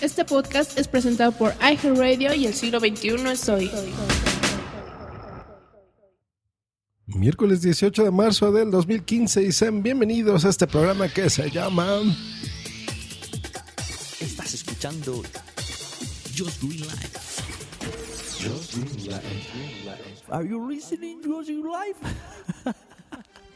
Este podcast es presentado por iHeartRadio y el siglo XXI es hoy. Miércoles 18 de marzo del 2015 y sean bienvenidos a este programa que se llama... Estás escuchando Just Green Life. Are you listening to Just Green Life?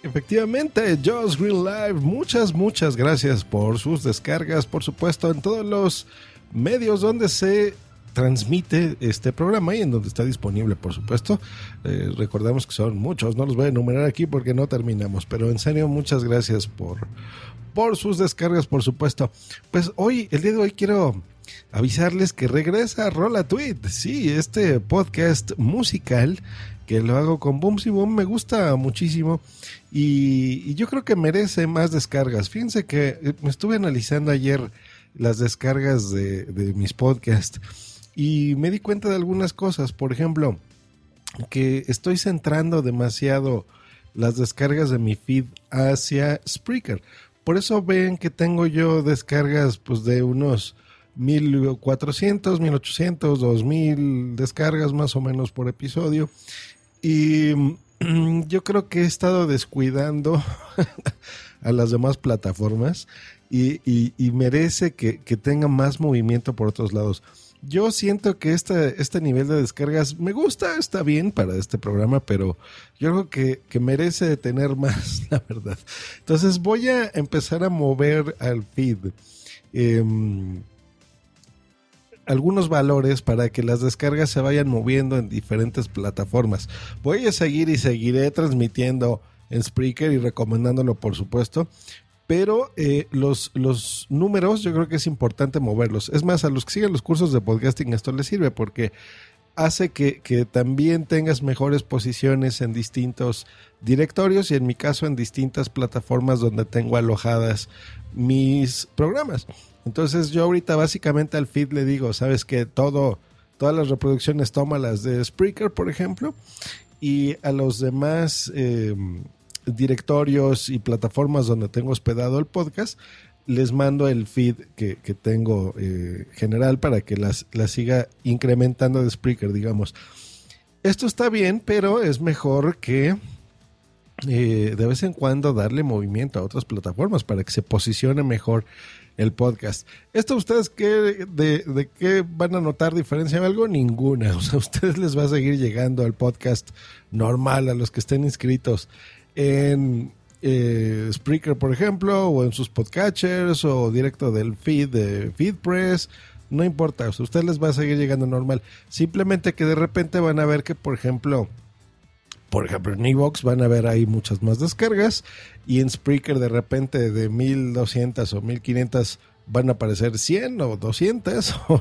Efectivamente, Just Green Live, muchas, muchas gracias por sus descargas, por supuesto, en todos los medios donde se transmite este programa y en donde está disponible, por supuesto. Eh, recordamos que son muchos, no los voy a enumerar aquí porque no terminamos, pero en serio, muchas gracias por, por sus descargas, por supuesto. Pues hoy, el día de hoy, quiero avisarles que regresa Rola Tweet, sí, este podcast musical que lo hago con Booms y Boom, me gusta muchísimo y, y, yo creo que merece más descargas. Fíjense que eh, me estuve analizando ayer las descargas de, de mis podcasts y me di cuenta de algunas cosas. Por ejemplo, que estoy centrando demasiado las descargas de mi feed hacia Spreaker. Por eso ven que tengo yo descargas pues de unos 1400, 1800, 2000 descargas más o menos por episodio. Y yo creo que he estado descuidando a las demás plataformas y, y, y merece que, que tenga más movimiento por otros lados yo siento que este, este nivel de descargas me gusta, está bien para este programa, pero yo creo que, que merece tener más, la verdad. Entonces voy a empezar a mover al feed eh, algunos valores para que las descargas se vayan moviendo en diferentes plataformas. Voy a seguir y seguiré transmitiendo en Spreaker y recomendándolo, por supuesto pero eh, los, los números yo creo que es importante moverlos. Es más, a los que siguen los cursos de podcasting esto les sirve porque hace que, que, también tengas mejores posiciones en distintos directorios y en mi caso en distintas plataformas donde tengo alojadas mis programas. Entonces yo ahorita básicamente al feed le digo, sabes que todo, todas las reproducciones tómalas de Spreaker, por ejemplo, y a los demás... Eh, directorios y plataformas donde tengo hospedado el podcast, les mando el feed que, que tengo eh, general para que las, las siga incrementando de Spreaker, digamos. Esto está bien, pero es mejor que eh, de vez en cuando darle movimiento a otras plataformas para que se posicione mejor el podcast. ¿Esto ustedes qué, de, qué van a notar diferencia algo? Ninguna. O sea, a ustedes les va a seguir llegando al podcast normal, a los que estén inscritos en eh, Spreaker, por ejemplo, o en sus podcatchers, o directo del feed de FeedPress. No importa, ustedes les va a seguir llegando normal. Simplemente que de repente van a ver que, por ejemplo, por ejemplo, en Evox van a ver ahí muchas más descargas y en Spreaker de repente de 1200 o 1500 van a aparecer 100 o 200 o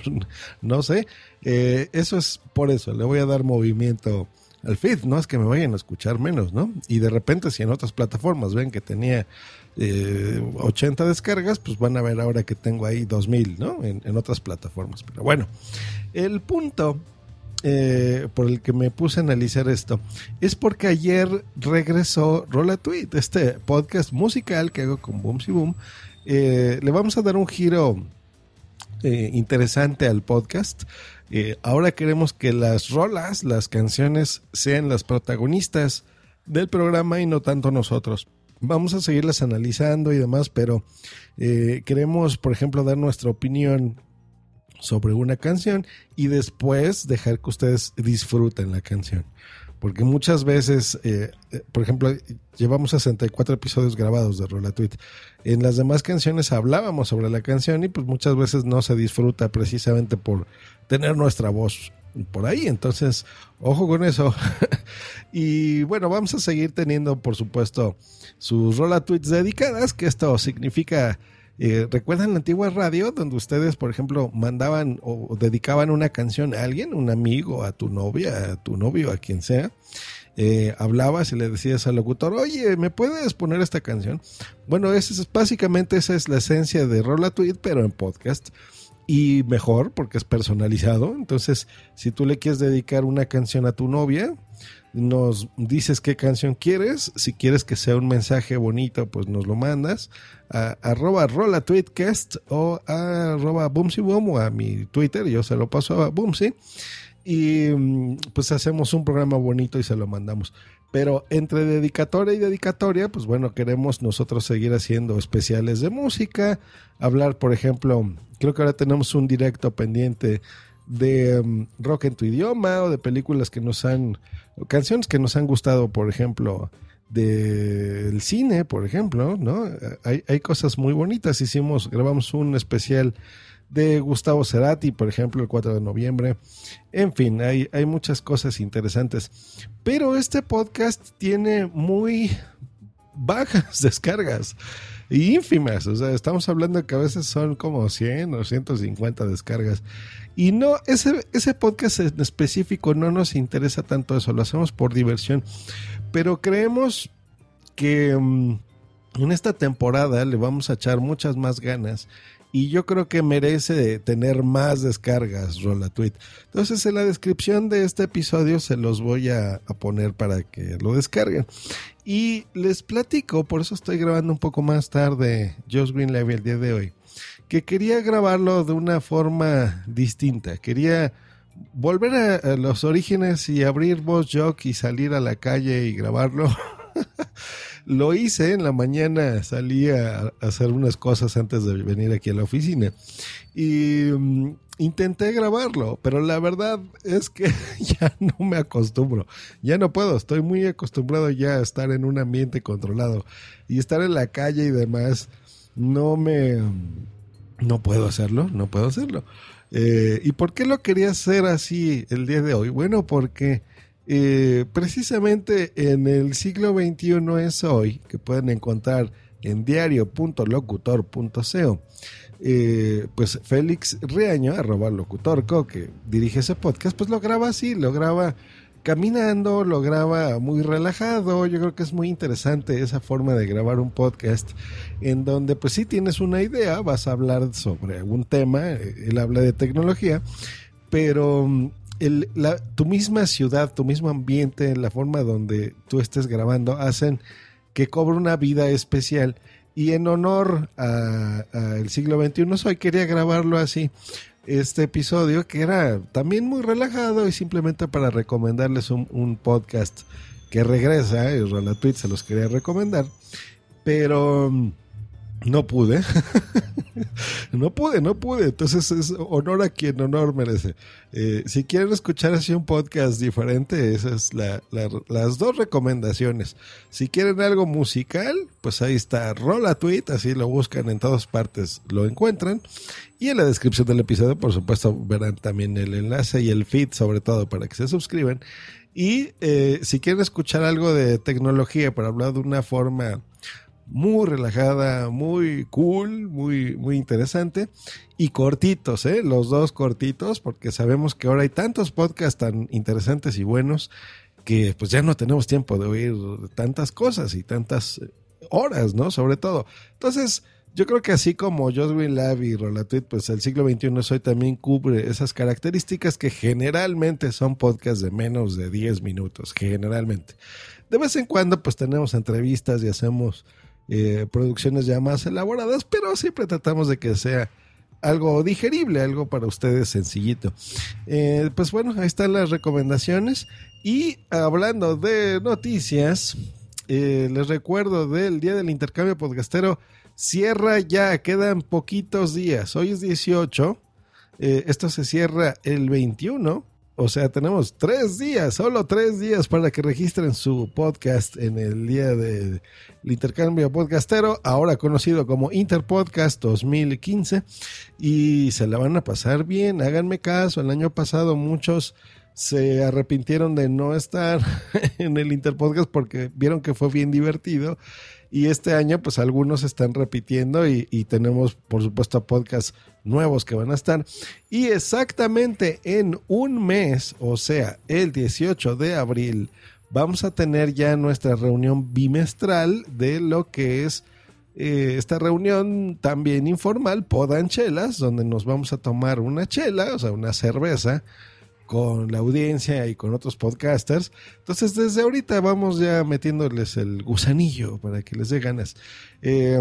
no sé. Eh, eso es por eso, le voy a dar movimiento al feed, no es que me vayan a escuchar menos, ¿no? Y de repente si en otras plataformas ven que tenía eh, 80 descargas, pues van a ver ahora que tengo ahí 2000, ¿no? En otras plataformas. Pero bueno, el punto eh, por el que me puse a analizar esto es porque ayer regresó Rola Tweet, este podcast musical que hago con Boom Boom. Eh, le vamos a dar un giro eh, interesante al podcast. Ahora queremos que las rolas, las canciones, sean las protagonistas del programa y no tanto nosotros. Vamos a seguirlas analizando y demás, pero queremos, por ejemplo, dar nuestra opinión sobre una canción y después dejar que ustedes disfruten la canción. Porque muchas veces, eh, eh, por ejemplo, llevamos 64 episodios grabados de Rola Tweet. En las demás canciones hablábamos sobre la canción y pues muchas veces no se disfruta precisamente por tener nuestra voz por ahí. Entonces, ojo con eso. y bueno, vamos a seguir teniendo, por supuesto, sus Rola Tweets dedicadas, que esto significa eh, ¿Recuerdan la antigua radio donde ustedes, por ejemplo, mandaban o dedicaban una canción a alguien, un amigo, a tu novia, a tu novio, a quien sea? Eh, hablabas y le decías al locutor, oye, ¿me puedes poner esta canción? Bueno, es, básicamente esa es la esencia de Rola Tweet, pero en podcast. Y mejor porque es personalizado. Entonces, si tú le quieres dedicar una canción a tu novia, nos dices qué canción quieres. Si quieres que sea un mensaje bonito, pues nos lo mandas a arroba rola tweetcast o a arroba boom o a mi Twitter. Yo se lo paso a boomsy. Y mm, pues hacemos un programa bonito y se lo mandamos. Pero entre dedicatoria y dedicatoria, pues bueno, queremos nosotros seguir haciendo especiales de música. Hablar, por ejemplo, creo que ahora tenemos un directo pendiente de um, rock en tu idioma o de películas que nos han, canciones que nos han gustado, por ejemplo, del cine, por ejemplo, ¿no? Hay, hay cosas muy bonitas. Hicimos, grabamos un especial de Gustavo Cerati, por ejemplo, el 4 de noviembre. En fin, hay, hay muchas cosas interesantes. Pero este podcast tiene muy bajas descargas ínfimas. O sea, estamos hablando que a veces son como 100 o 150 descargas. Y no, ese, ese podcast en específico no nos interesa tanto eso, lo hacemos por diversión. Pero creemos que mm, en esta temporada le vamos a echar muchas más ganas y yo creo que merece tener más descargas, Rola Tweet. Entonces en la descripción de este episodio se los voy a, poner para que lo descarguen. Y les platico, por eso estoy grabando un poco más tarde Josh Greenlevy el día de hoy, que quería grabarlo de una forma distinta. Quería volver a, los orígenes y abrir voz jock y salir a la calle y grabarlo. Lo hice en la mañana, salí a, hacer unas cosas antes de venir aquí a la oficina y mm, intenté grabarlo, pero la verdad es que ya no me acostumbro, ya no puedo, estoy muy acostumbrado ya a estar en un ambiente controlado y estar en la calle y demás, no me... No puedo hacerlo, no puedo hacerlo. Eh, ¿Y por qué lo quería hacer así el día de hoy? Bueno, porque eh, precisamente en el siglo XXI es hoy, que pueden encontrar en diario.locutor.co. Eh, pues Félix Riaño, arroba locutorco, que dirige ese podcast, pues lo graba así, lo graba caminando, lo graba muy relajado. Yo creo que es muy interesante esa forma de grabar un podcast en donde pues si tienes una idea, vas a hablar sobre algún tema, eh, él habla de tecnología, pero tu misma ciudad, tu mismo ambiente, la forma donde tú estés grabando, hacen que cobre una vida especial. Y en honor al siglo XXI, quería grabarlo así, este episodio, que era también muy relajado y simplemente para recomendarles un, podcast que regresa, y Tweet se los quería recomendar, pero no pude. no pude, no pude. Entonces es honor a quien honor merece. Eh, si quieren escuchar así un podcast diferente, esas es las dos recomendaciones. Si quieren algo musical, pues ahí está Rola Tweet, así lo buscan en todas partes, lo encuentran. Y en la descripción del episodio, por supuesto, verán también el enlace y el feed, sobre todo para que se suscriban. Y eh, si quieren escuchar algo de tecnología para hablar de una forma muy relajada, muy cool, muy, muy interesante. Y cortitos, ¿eh? Los dos cortitos, porque sabemos que ahora hay tantos podcasts tan interesantes y buenos que pues ya no tenemos tiempo de oír tantas cosas y tantas horas, ¿no? Sobre todo. Entonces, yo creo que así como Joswin Lab y Rolatuit, pues el siglo XXI hoy también cubre esas características que generalmente son podcasts de menos de 10 minutos, generalmente. De vez en cuando pues tenemos entrevistas y hacemos eh, producciones ya más elaboradas, pero siempre tratamos de que sea algo digerible, algo para ustedes sencillito. Eh, pues bueno, ahí están las recomendaciones. Y hablando de noticias, eh, les recuerdo del Día del Intercambio Podcastero. Cierra ya, quedan poquitos días. Hoy es 18. esto se cierra el 21 o sea, tenemos tres días, solo tres días para que registren su podcast en el día del intercambio podcastero, ahora conocido como Interpodcast 2015. Y se la van a pasar bien, háganme caso. El año pasado muchos se arrepintieron de no estar en el Interpodcast porque vieron que fue bien divertido y este año, pues algunos están repitiendo y, tenemos, por supuesto, podcasts nuevos que van a estar. Y exactamente en un mes, o sea, el 18 de abril, vamos a tener ya nuestra reunión bimestral de lo que es eh, esta reunión también informal, Podanchelas, donde nos vamos a tomar una chela, o sea, una cerveza con la audiencia y con otros podcasters. Entonces, desde ahorita vamos ya metiéndoles el gusanillo para que les dé ganas. Eh,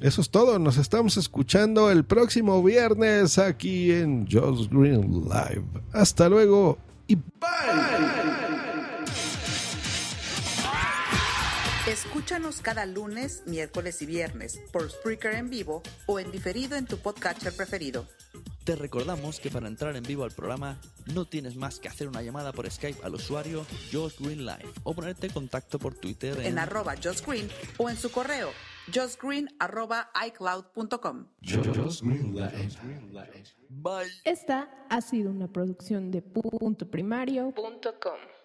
eso es todo. Nos estamos escuchando el próximo viernes aquí en Josh Green Live. Hasta luego y bye. Escúchanos cada lunes, miércoles y viernes por Spreaker en vivo o en diferido en tu podcatcher preferido. Te recordamos que para entrar en vivo al programa no tienes más que hacer una llamada por Skype al usuario Josh Green Live o ponerte en contacto por Twitter en, arroba Josh Green o en su correo justgreen arroba icloud.com. Esta ha sido una producción de puntoprimario.com.